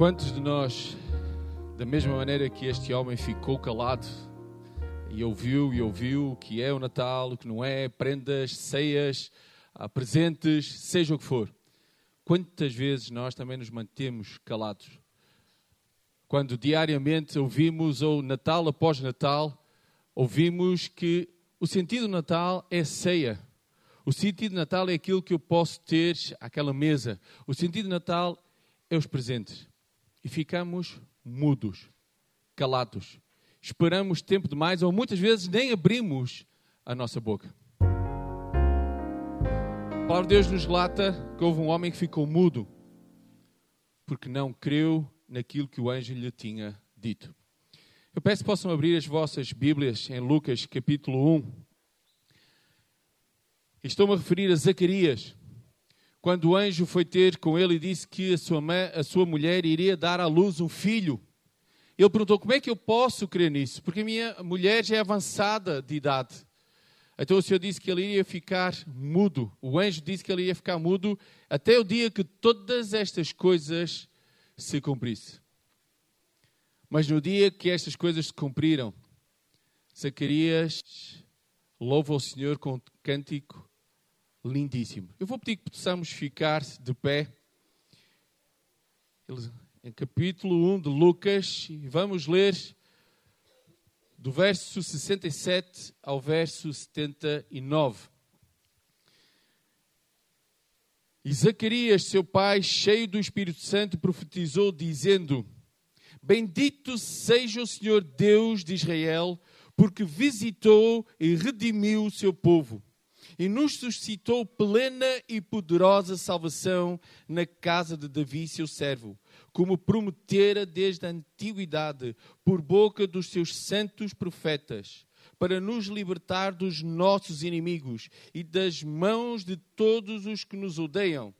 Quantos de nós, da mesma maneira que este homem ficou calado e ouviu e ouviu o que é o Natal, o que não é, prendas, ceias, ah, presentes, seja o que for, quantas vezes nós também nos mantemos calados? Quando diariamente ouvimos, ou Natal após Natal, ouvimos que o sentido do Natal é ceia. O sentido do Natal é aquilo que eu posso ter àquela mesa. O sentido do Natal é os presentes e ficamos mudos, calados. Esperamos tempo demais ou muitas vezes nem abrimos a nossa boca. A palavra de Deus nos relata que houve um homem que ficou mudo porque não creu naquilo que o anjo lhe tinha dito. Eu peço que possam abrir as vossas Bíblias em Lucas capítulo 1. Estou-me a referir a Zacarias quando o anjo foi ter com ele e disse que a sua, a sua mulher iria dar à luz um filho. Ele perguntou: Como é que eu posso crer nisso? Porque a minha mulher já é avançada de idade. Então o Senhor disse que ele iria ficar mudo. O anjo disse que ele ia ficar mudo até o dia que todas estas coisas se cumprissem. Mas no dia que estas coisas se cumpriram, Zacarias louva o Senhor com cântico lindíssimo. Eu vou pedir que possamos ficar de pé. Em capítulo 1 de Lucas, vamos ler do verso 67 ao verso 79. E Zacarias, seu pai, cheio do Espírito Santo, profetizou, dizendo: Bendito seja o Senhor Deus de Israel, porque visitou e redimiu o seu povo e nos suscitou plena e poderosa salvação na casa de Davi, seu servo, como prometera desde a antiguidade, por boca dos seus santos profetas, para nos libertar dos nossos inimigos e das mãos de todos os que nos odeiam,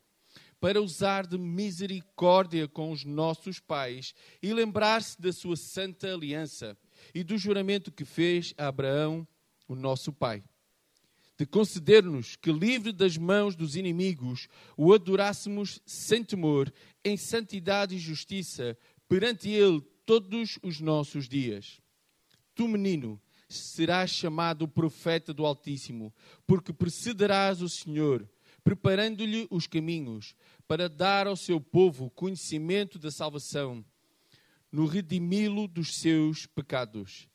para usar de misericórdia com os nossos pais e lembrar-se da sua santa aliança e do juramento que fez a Abraão, o nosso pai de conceder-nos que, livre das mãos dos inimigos, o adorássemos sem temor, em santidade e justiça, perante Ele todos os nossos dias. Tu, menino, serás chamado profeta do Altíssimo, porque precederás o Senhor, preparando-lhe os caminhos, para dar ao seu povo conhecimento da salvação, no redimi-lo dos seus pecados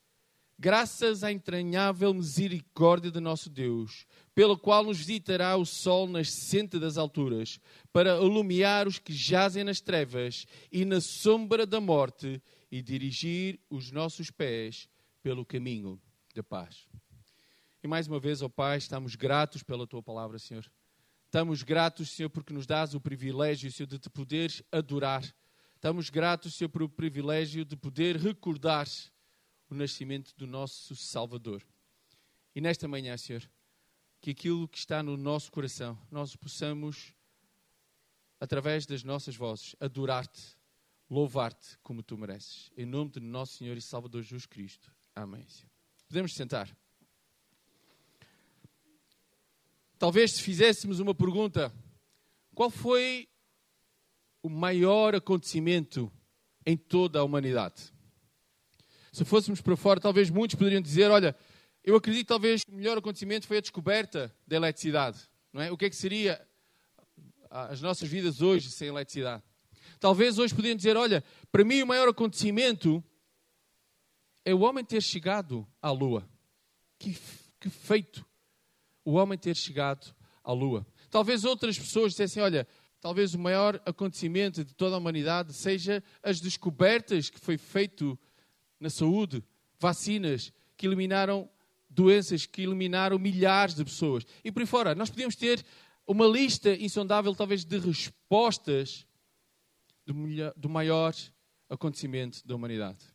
graças à entranhável misericórdia de nosso Deus, pela qual nos visitará o sol nascente das alturas, para iluminar os que jazem nas trevas e na sombra da morte e dirigir os nossos pés pelo caminho da paz. E mais uma vez, ó Pai, estamos gratos pela tua palavra, Senhor. Estamos gratos, Senhor, porque nos dás o privilégio, Senhor, de te poderes adorar. Estamos gratos, Senhor, pelo privilégio de poder recordar o nascimento do nosso Salvador. E nesta manhã, Senhor, que aquilo que está no nosso coração, nós possamos, através das nossas vozes, adorar-te, louvar-te como tu mereces. Em nome de nosso Senhor e Salvador Jesus Cristo. Amém. Senhor. Podemos sentar. Talvez se fizéssemos uma pergunta: qual foi o maior acontecimento em toda a humanidade? Se fôssemos para fora, talvez muitos poderiam dizer: olha, eu acredito que talvez o melhor acontecimento foi a descoberta da eletricidade. Não é? O que é que seria as nossas vidas hoje sem eletricidade? Talvez hoje poderiam dizer: olha, para mim o maior acontecimento é o homem ter chegado à Lua. Que, que feito o homem ter chegado à Lua. Talvez outras pessoas dissessem: olha, talvez o maior acontecimento de toda a humanidade seja as descobertas que foi feito na saúde, vacinas que eliminaram doenças, que eliminaram milhares de pessoas. E por aí fora, nós podíamos ter uma lista insondável, talvez, de respostas do maior acontecimento da humanidade.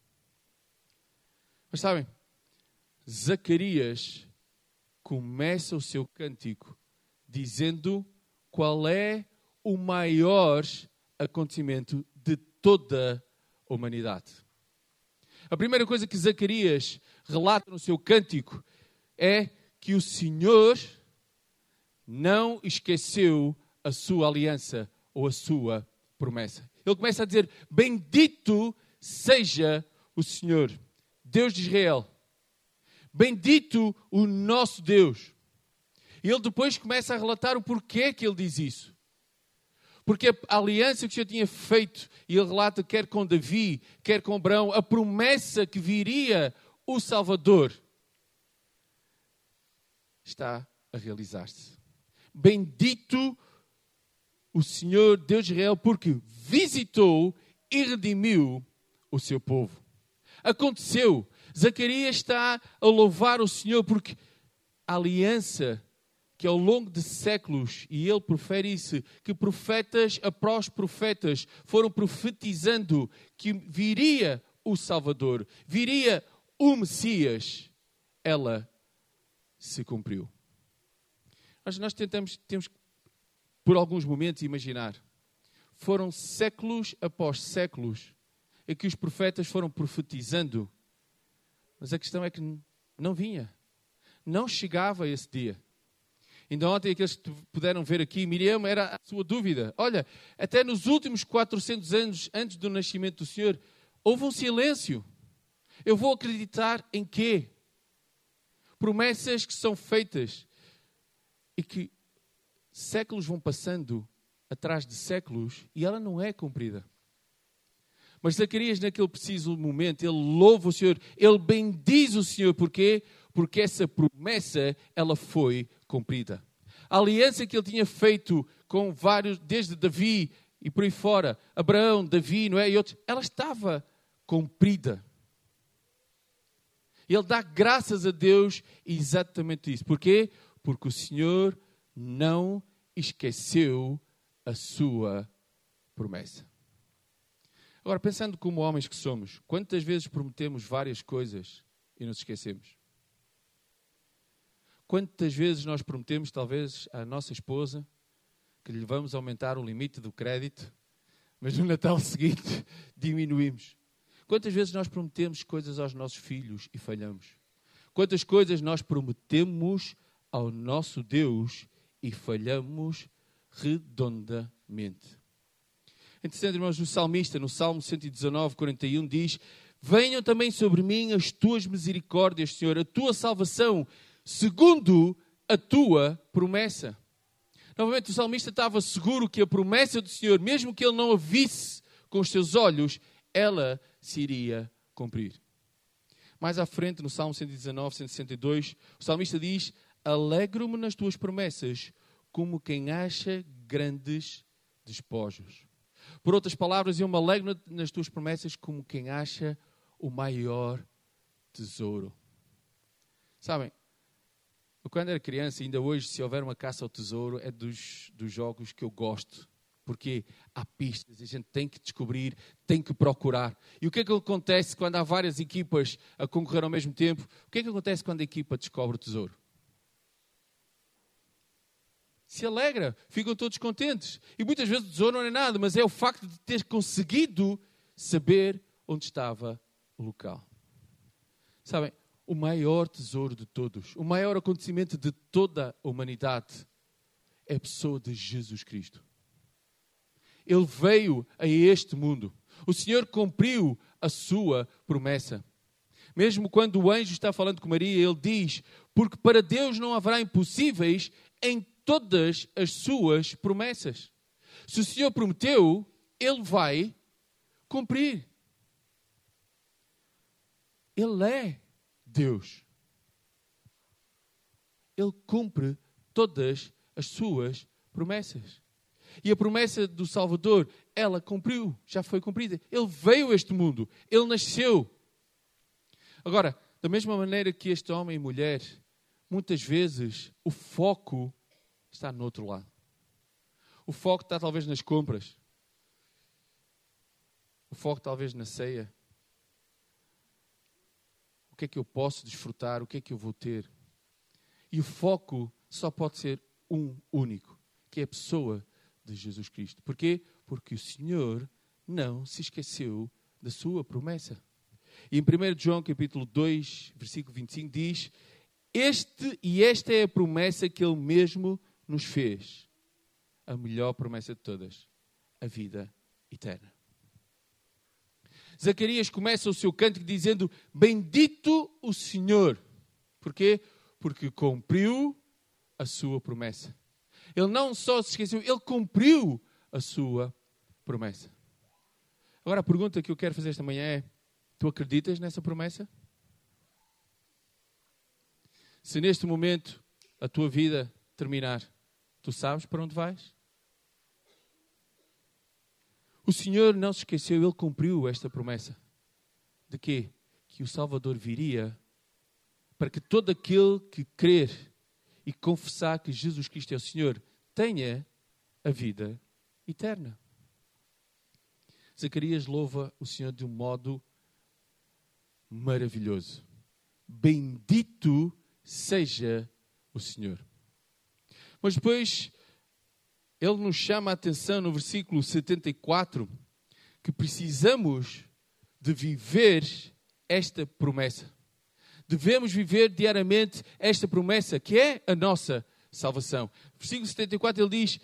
Mas sabem, Zacarias começa o seu cântico dizendo qual é o maior acontecimento de toda a humanidade. A primeira coisa que Zacarias relata no seu cântico é que o Senhor não esqueceu a sua aliança ou a sua promessa. Ele começa a dizer: Bendito seja o Senhor, Deus de Israel. Bendito o nosso Deus. E ele depois começa a relatar o porquê que ele diz isso. Porque a aliança que o Senhor tinha feito, e ele relata quer com Davi, quer com Abraão, a promessa que viria o Salvador, está a realizar-se. Bendito o Senhor Deus de Israel, porque visitou e redimiu o seu povo. Aconteceu. Zacarias está a louvar o Senhor porque a aliança que ao longo de séculos, e ele profere isso, que profetas após profetas foram profetizando que viria o Salvador, viria o Messias, ela se cumpriu. Mas nós tentamos, temos por alguns momentos imaginar, foram séculos após séculos em que os profetas foram profetizando, mas a questão é que não vinha, não chegava esse dia. Ainda ontem, aqueles que puderam ver aqui, Miriam era a sua dúvida. Olha, até nos últimos 400 anos antes do nascimento do Senhor, houve um silêncio. Eu vou acreditar em quê? Promessas que são feitas e que séculos vão passando atrás de séculos e ela não é cumprida. Mas Zacarias, naquele preciso momento, ele louva o Senhor, ele bendiz o Senhor. Porquê? Porque essa promessa, ela foi cumprida. A aliança que ele tinha feito com vários, desde Davi e por aí fora, Abraão, Davi, não é? E outros, ela estava cumprida. Ele dá graças a Deus exatamente isso. Porquê? Porque o Senhor não esqueceu a sua promessa. Agora, pensando como homens que somos, quantas vezes prometemos várias coisas e nos esquecemos? Quantas vezes nós prometemos, talvez, à nossa esposa que lhe vamos aumentar o limite do crédito, mas no Natal seguinte diminuímos? Quantas vezes nós prometemos coisas aos nossos filhos e falhamos? Quantas coisas nós prometemos ao nosso Deus e falhamos redondamente? Interessante, irmãos, o salmista, no Salmo 119, 41, diz: Venham também sobre mim as tuas misericórdias, Senhor, a tua salvação segundo a tua promessa. Novamente, o salmista estava seguro que a promessa do Senhor, mesmo que ele não a visse com os seus olhos, ela se iria cumprir. Mais à frente, no Salmo 119, 162, o salmista diz: Alegro-me nas tuas promessas, como quem acha grandes despojos. Por outras palavras, eu me alegro nas tuas promessas, como quem acha o maior tesouro. Sabem, eu, quando era criança, ainda hoje, se houver uma caça ao tesouro, é dos, dos jogos que eu gosto. Porque há pistas, a gente tem que descobrir, tem que procurar. E o que é que acontece quando há várias equipas a concorrer ao mesmo tempo? O que é que acontece quando a equipa descobre o tesouro? se alegra, ficam todos contentes. E muitas vezes o tesouro não é nada, mas é o facto de ter conseguido saber onde estava o local. Sabem, o maior tesouro de todos, o maior acontecimento de toda a humanidade é a pessoa de Jesus Cristo. Ele veio a este mundo. O Senhor cumpriu a sua promessa. Mesmo quando o anjo está falando com Maria, ele diz: Porque para Deus não haverá impossíveis em todas as suas promessas. Se o Senhor prometeu, ele vai cumprir. Ele é Deus. Ele cumpre todas as suas promessas. E a promessa do Salvador, ela cumpriu, já foi cumprida. Ele veio a este mundo, ele nasceu. Agora, da mesma maneira que este homem e mulher, muitas vezes o foco está no outro lado. O foco está talvez nas compras. O foco talvez na ceia que é que eu posso desfrutar, o que é que eu vou ter. E o foco só pode ser um único, que é a pessoa de Jesus Cristo. Porquê? Porque o Senhor não se esqueceu da sua promessa. E em 1 João capítulo 2, versículo 25 diz: Este e esta é a promessa que ele mesmo nos fez. A melhor promessa de todas, a vida eterna. Zacarias começa o seu cântico dizendo: Bendito o Senhor. Porquê? Porque cumpriu a sua promessa. Ele não só se esqueceu, ele cumpriu a sua promessa. Agora a pergunta que eu quero fazer esta manhã é: tu acreditas nessa promessa? Se neste momento a tua vida terminar, tu sabes para onde vais? O Senhor não se esqueceu, Ele cumpriu esta promessa. De quê? Que o Salvador viria para que todo aquele que crer e confessar que Jesus Cristo é o Senhor tenha a vida eterna. Zacarias louva o Senhor de um modo maravilhoso. Bendito seja o Senhor. Mas depois ele nos chama a atenção no versículo 74 que precisamos de viver esta promessa. Devemos viver diariamente esta promessa, que é a nossa salvação. Versículo 74 ele diz: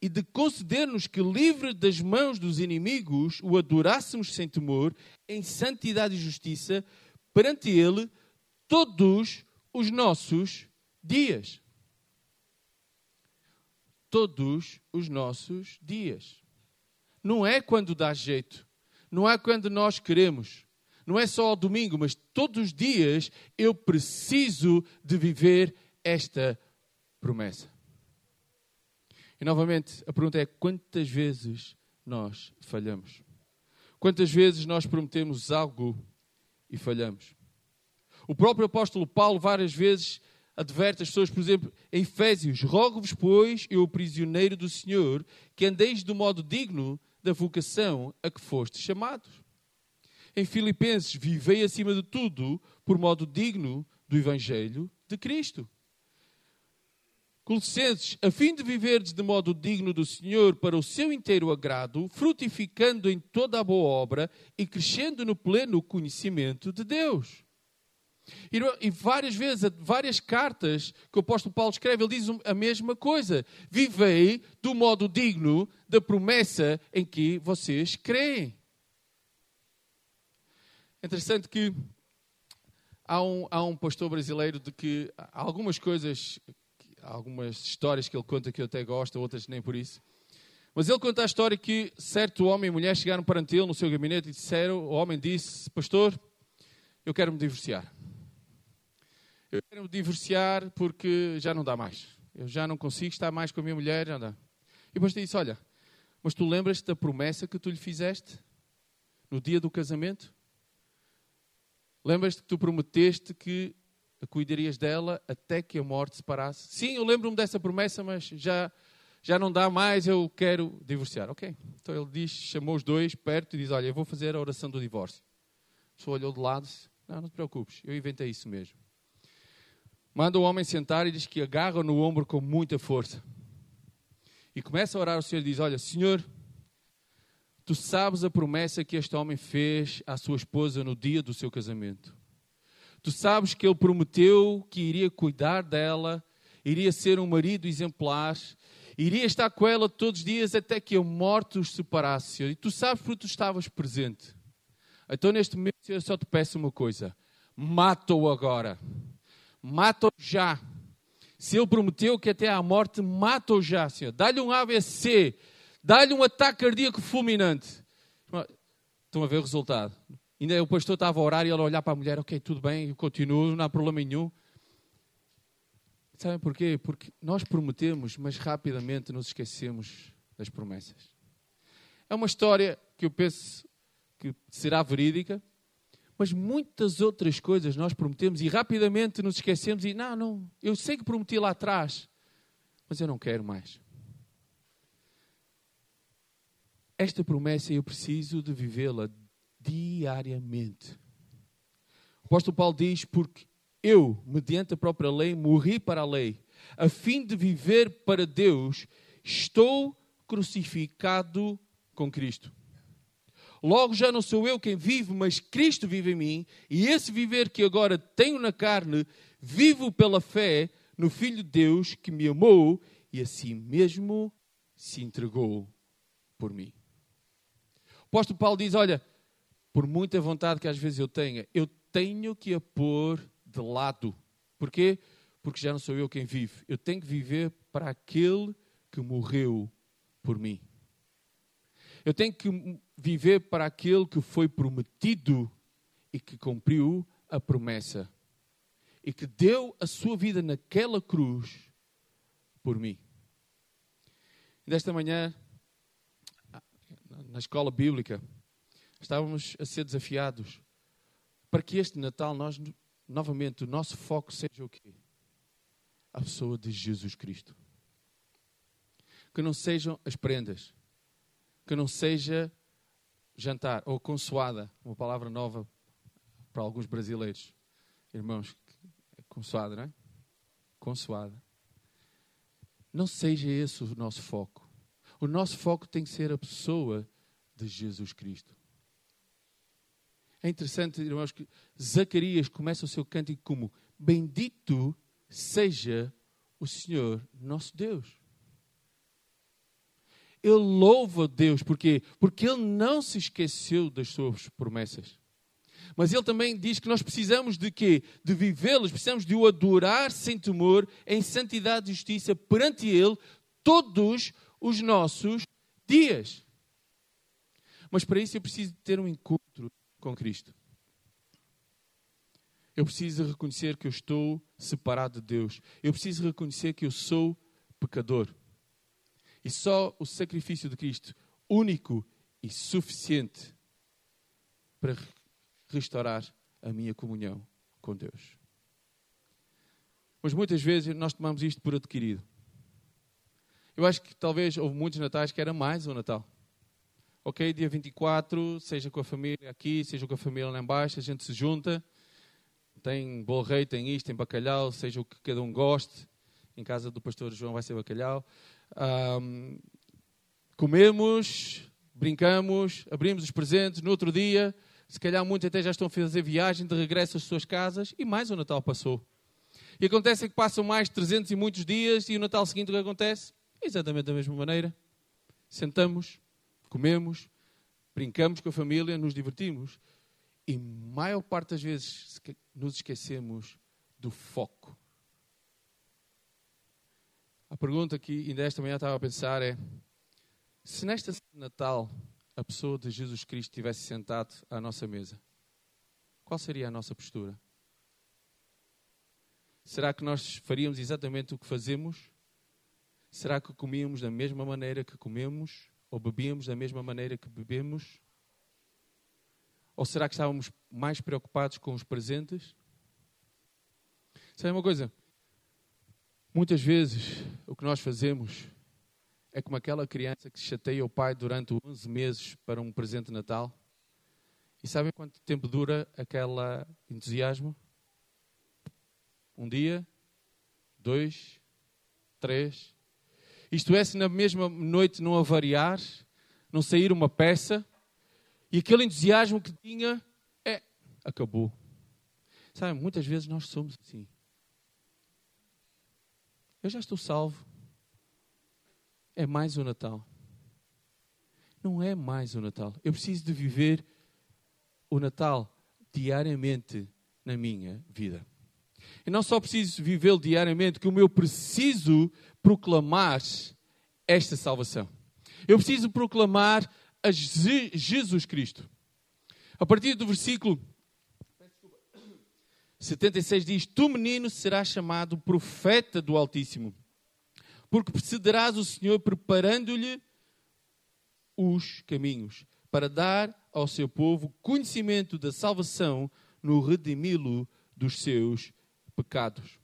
E de conceder-nos que, livre das mãos dos inimigos, o adorássemos sem temor, em santidade e justiça, perante Ele, todos os nossos dias. Todos os nossos dias. Não é quando dá jeito, não é quando nós queremos, não é só ao domingo, mas todos os dias eu preciso de viver esta promessa. E novamente, a pergunta é: quantas vezes nós falhamos? Quantas vezes nós prometemos algo e falhamos? O próprio apóstolo Paulo, várias vezes, adverte as pessoas, por exemplo, em Efésios: Rogo-vos, pois, eu, prisioneiro do Senhor, que andeis do modo digno da vocação a que foste chamados. Em Filipenses: Vivei acima de tudo por modo digno do Evangelho de Cristo. Colossenses, a fim de viverdes de modo digno do Senhor para o seu inteiro agrado, frutificando em toda a boa obra e crescendo no pleno conhecimento de Deus. E várias vezes, várias cartas que o apóstolo Paulo escreve, ele diz a mesma coisa. Vivei do modo digno da promessa em que vocês creem. É interessante que há um, há um pastor brasileiro de que algumas coisas algumas histórias que ele conta que eu até gosto, outras nem por isso. Mas ele conta a história que certo homem e mulher chegaram perante ele no seu gabinete e disseram, o homem disse, pastor, eu quero me divorciar. Eu quero divorciar porque já não dá mais. Eu já não consigo estar mais com a minha mulher, já não dá. E depois disse, olha, mas tu lembras-te da promessa que tu lhe fizeste no dia do casamento? Lembras-te que tu prometeste que cuidarias dela até que a morte separasse. Sim, eu lembro-me dessa promessa, mas já, já não dá mais, eu quero divorciar. Ok. Então ele diz, chamou os dois perto e diz: Olha, eu vou fazer a oração do divórcio. A pessoa olhou de lado e disse: Não, não te preocupes, eu inventei isso mesmo. Manda o homem sentar e diz que agarra no ombro com muita força. E começa a orar ao Senhor diz: Olha, Senhor, tu sabes a promessa que este homem fez à sua esposa no dia do seu casamento. Tu sabes que ele prometeu que iria cuidar dela, iria ser um marido exemplar, iria estar com ela todos os dias até que a morte os separasse. E tu sabes porque tu estavas presente. Então, neste momento, eu só te peço uma coisa: mata-o agora. Mata-o já. Se ele prometeu que até à morte, mata-o já, Senhor. Dá-lhe um AVC. Dá-lhe um ataque cardíaco fulminante. Estão a ver o resultado. Ainda o pastor estava a orar e ele olhar para a mulher, ok, tudo bem, eu continuo, não há problema nenhum. Sabem porquê? Porque nós prometemos, mas rapidamente nos esquecemos das promessas. É uma história que eu penso que será verídica, mas muitas outras coisas nós prometemos e rapidamente nos esquecemos e não, não, eu sei que prometi lá atrás, mas eu não quero mais. Esta promessa eu preciso de vivê-la diariamente. O apóstolo Paulo diz: Porque eu, mediante a própria lei, morri para a lei, a fim de viver para Deus, estou crucificado com Cristo. Logo já não sou eu quem vive, mas Cristo vive em mim, e esse viver que agora tenho na carne, vivo pela fé no Filho de Deus que me amou e assim mesmo se entregou por mim. apóstolo Paulo diz: Olha, por muita vontade que às vezes eu tenha, eu tenho que a pôr de lado. Porquê? Porque já não sou eu quem vive. Eu tenho que viver para aquele que morreu por mim. Eu tenho que viver para aquele que foi prometido e que cumpriu a promessa. E que deu a sua vida naquela cruz por mim. Desta manhã, na escola bíblica, estávamos a ser desafiados para que este Natal nós novamente o nosso foco seja o quê? A pessoa de Jesus Cristo. Que não sejam as prendas, que não seja jantar ou consoada, uma palavra nova para alguns brasileiros. Irmãos, consoada, não é? Consoada. Não seja esse o nosso foco. O nosso foco tem que ser a pessoa de Jesus Cristo. É interessante, irmãos, que Zacarias começa o seu cântico como: Bendito seja o Senhor nosso Deus. Ele louva Deus, porque Porque ele não se esqueceu das suas promessas. Mas ele também diz que nós precisamos de quê? De vivê-las, precisamos de o adorar sem temor, em santidade e justiça perante ele todos os nossos dias. Mas para isso eu preciso ter um encontro com Cristo. Eu preciso reconhecer que eu estou separado de Deus. Eu preciso reconhecer que eu sou pecador. E só o sacrifício de Cristo, único e suficiente para restaurar a minha comunhão com Deus. Mas muitas vezes nós tomamos isto por adquirido. Eu acho que talvez houve muitos natais que era mais um Natal ok, dia 24, seja com a família aqui, seja com a família lá embaixo, a gente se junta, tem bolo rei, tem isto, tem bacalhau, seja o que cada um goste, em casa do pastor João vai ser bacalhau. Um, comemos, brincamos, abrimos os presentes, no outro dia, se calhar muitos até já estão a fazer viagem de regresso às suas casas e mais o Natal passou. E acontece que passam mais de 300 e muitos dias e o Natal seguinte o que acontece? Exatamente da mesma maneira. Sentamos, comemos, brincamos com a família, nos divertimos. E maior parte das vezes nos esquecemos do foco. A pergunta que ainda esta manhã estava a pensar é: se nesta Natal a pessoa de Jesus Cristo estivesse sentado à nossa mesa, qual seria a nossa postura? Será que nós faríamos exatamente o que fazemos? Será que comíamos da mesma maneira que comemos? Ou bebíamos da mesma maneira que bebemos? Ou será que estávamos mais preocupados com os presentes? Sabe uma coisa? Muitas vezes o que nós fazemos é como aquela criança que chateia o pai durante 11 meses para um presente de Natal. E sabem quanto tempo dura aquele entusiasmo? Um dia, dois, três, isto é, se na mesma noite não avariar, não sair uma peça, e aquele entusiasmo que tinha, é, acabou. Sabe, muitas vezes nós somos assim. Eu já estou salvo. É mais o Natal. Não é mais o Natal. Eu preciso de viver o Natal diariamente na minha vida. E não só preciso vivê-lo diariamente, como eu preciso proclamar esta salvação. Eu preciso proclamar a Jesus Cristo. A partir do versículo 76 diz: Tu, menino, serás chamado profeta do Altíssimo, porque precederás o Senhor preparando-lhe os caminhos, para dar ao seu povo conhecimento da salvação no redimi-lo dos seus pecados.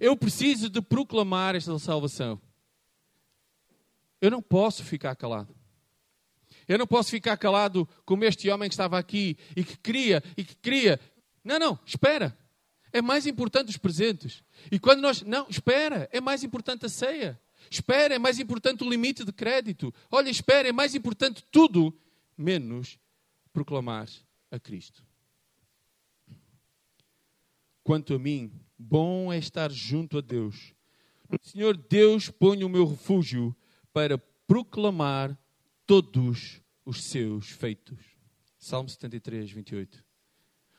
Eu preciso de proclamar esta salvação. Eu não posso ficar calado. Eu não posso ficar calado como este homem que estava aqui e que queria e que queria. Não, não, espera. É mais importante os presentes. E quando nós. Não, espera. É mais importante a ceia. Espera, é mais importante o limite de crédito. Olha, espera, é mais importante tudo, menos proclamar a Cristo. Quanto a mim, bom é estar junto a Deus. No Senhor Deus ponho o meu refúgio para proclamar todos os seus feitos. Salmo 73, 28.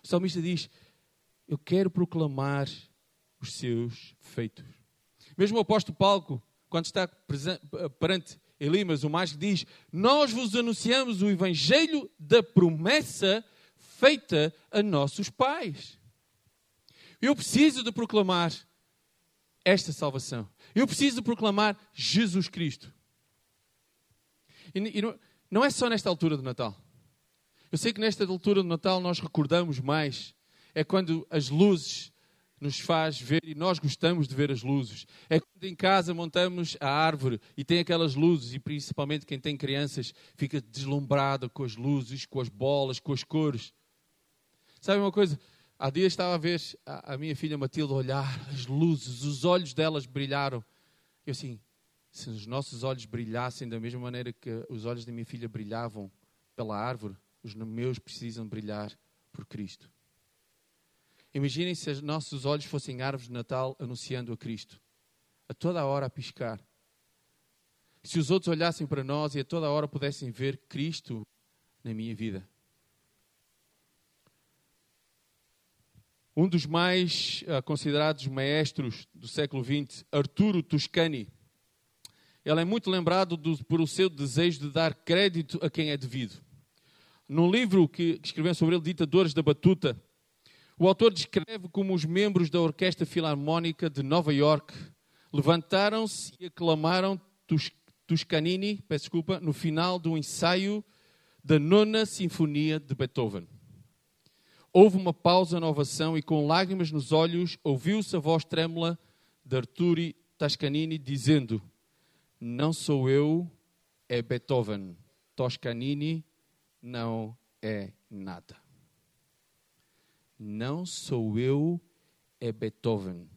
O salmista diz: Eu quero proclamar os seus feitos. Mesmo o apóstolo Paulo, quando está perante Elimas, o mais diz: Nós vos anunciamos o evangelho da promessa feita a nossos pais. Eu preciso de proclamar esta salvação. Eu preciso de proclamar Jesus Cristo. E não, não é só nesta altura do Natal. Eu sei que nesta altura do Natal nós recordamos mais. É quando as luzes nos faz ver e nós gostamos de ver as luzes. É quando em casa montamos a árvore e tem aquelas luzes e principalmente quem tem crianças fica deslumbrado com as luzes, com as bolas, com as cores. Sabe uma coisa? Há dias estava a ver a, minha filha Matilde olhar as luzes, os olhos delas brilharam. Eu assim, se os nossos olhos brilhassem da mesma maneira que os olhos da minha filha brilhavam pela árvore, os meus precisam brilhar por Cristo. Imaginem se os nossos olhos fossem árvores de Natal anunciando a Cristo, a toda hora a piscar. Se os outros olhassem para nós e a toda hora pudessem ver Cristo na minha vida. Um dos mais uh, considerados maestros do século XX, Arturo Toscani, ele é muito lembrado do, por o seu desejo de dar crédito a quem é devido. Num livro que, que escreveu sobre ele, Ditadores da Batuta, o autor descreve como os membros da Orquestra Filarmónica de Nova York levantaram-se e aclamaram Toscanini, peço desculpa, no final do ensaio da nona Sinfonia de Beethoven. Houve uma pausa na ovação e, com lágrimas nos olhos, ouviu-se a voz trêmula de Arturi Toscanini dizendo: não sou eu, é Beethoven. Toscanini não é nada. Não sou eu, é Beethoven.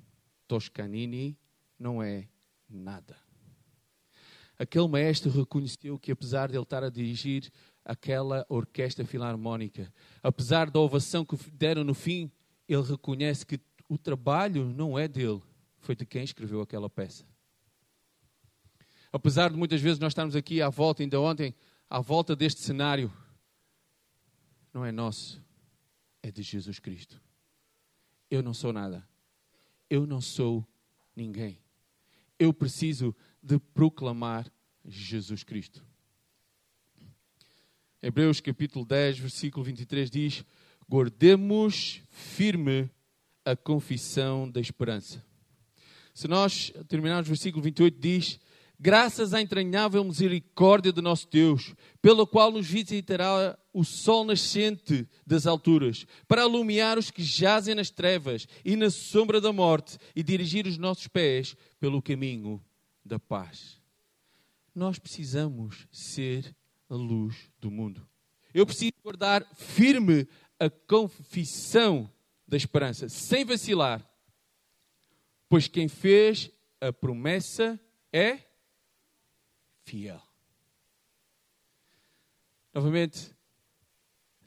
Toscanini não é nada. Aquele maestro reconheceu que, apesar de ele estar a dirigir aquela orquestra filarmónica, apesar da ovação que deram no fim, ele reconhece que o trabalho não é dele, foi de quem escreveu aquela peça. Apesar de muitas vezes nós estarmos aqui à volta, ainda ontem, à volta deste cenário, não é nosso, é de Jesus Cristo. Eu não sou nada. Eu não sou ninguém. Eu preciso de proclamar Jesus Cristo. Hebreus capítulo 10, versículo 23 diz: Guardemos firme a confissão da esperança. Se nós terminarmos o versículo 28, diz: graças à entranhável misericórdia de nosso Deus, pela qual nos visitará o sol nascente das alturas, para alumiar os que jazem nas trevas e na sombra da morte e dirigir os nossos pés pelo caminho da paz. Nós precisamos ser a luz do mundo. Eu preciso guardar firme a confissão da esperança, sem vacilar, pois quem fez a promessa é fiel. Novamente,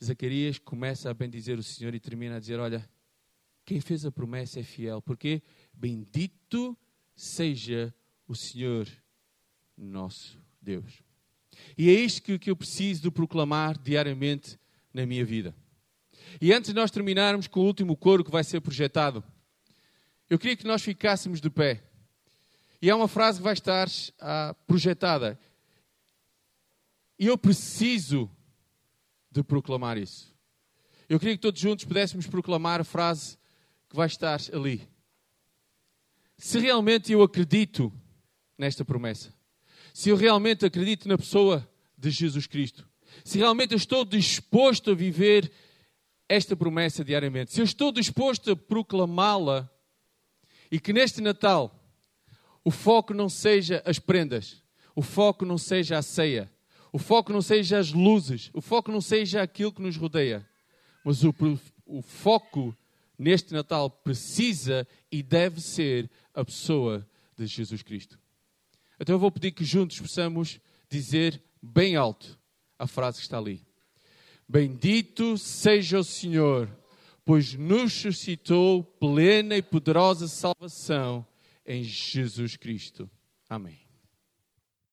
Zacarias começa a bendizer o Senhor e termina a dizer: Olha, quem fez a promessa é fiel, porque bendito seja o Senhor nosso Deus. E é isto que, eu preciso de proclamar diariamente na minha vida. E antes de nós terminarmos com o último coro que vai ser projetado, eu queria que nós ficássemos de pé. E é uma frase que vai estar ah, projetada. E eu preciso de proclamar isso. Eu queria que todos juntos pudéssemos proclamar a frase que vai estar ali. Se realmente eu acredito nesta promessa, se eu realmente acredito na pessoa de Jesus Cristo, se realmente eu estou disposto a viver esta promessa diariamente, se eu estou disposto a proclamá-la e que neste Natal o foco não seja as prendas, o foco não seja a ceia, o foco não seja as luzes, o foco não seja aquilo que nos rodeia, mas o, o foco neste Natal precisa e deve ser a pessoa de Jesus Cristo. Então eu vou pedir que juntos possamos dizer bem alto a frase que está ali. Bendito seja o Senhor, pois nos suscitou plena e poderosa salvação em Jesus Cristo. Amém.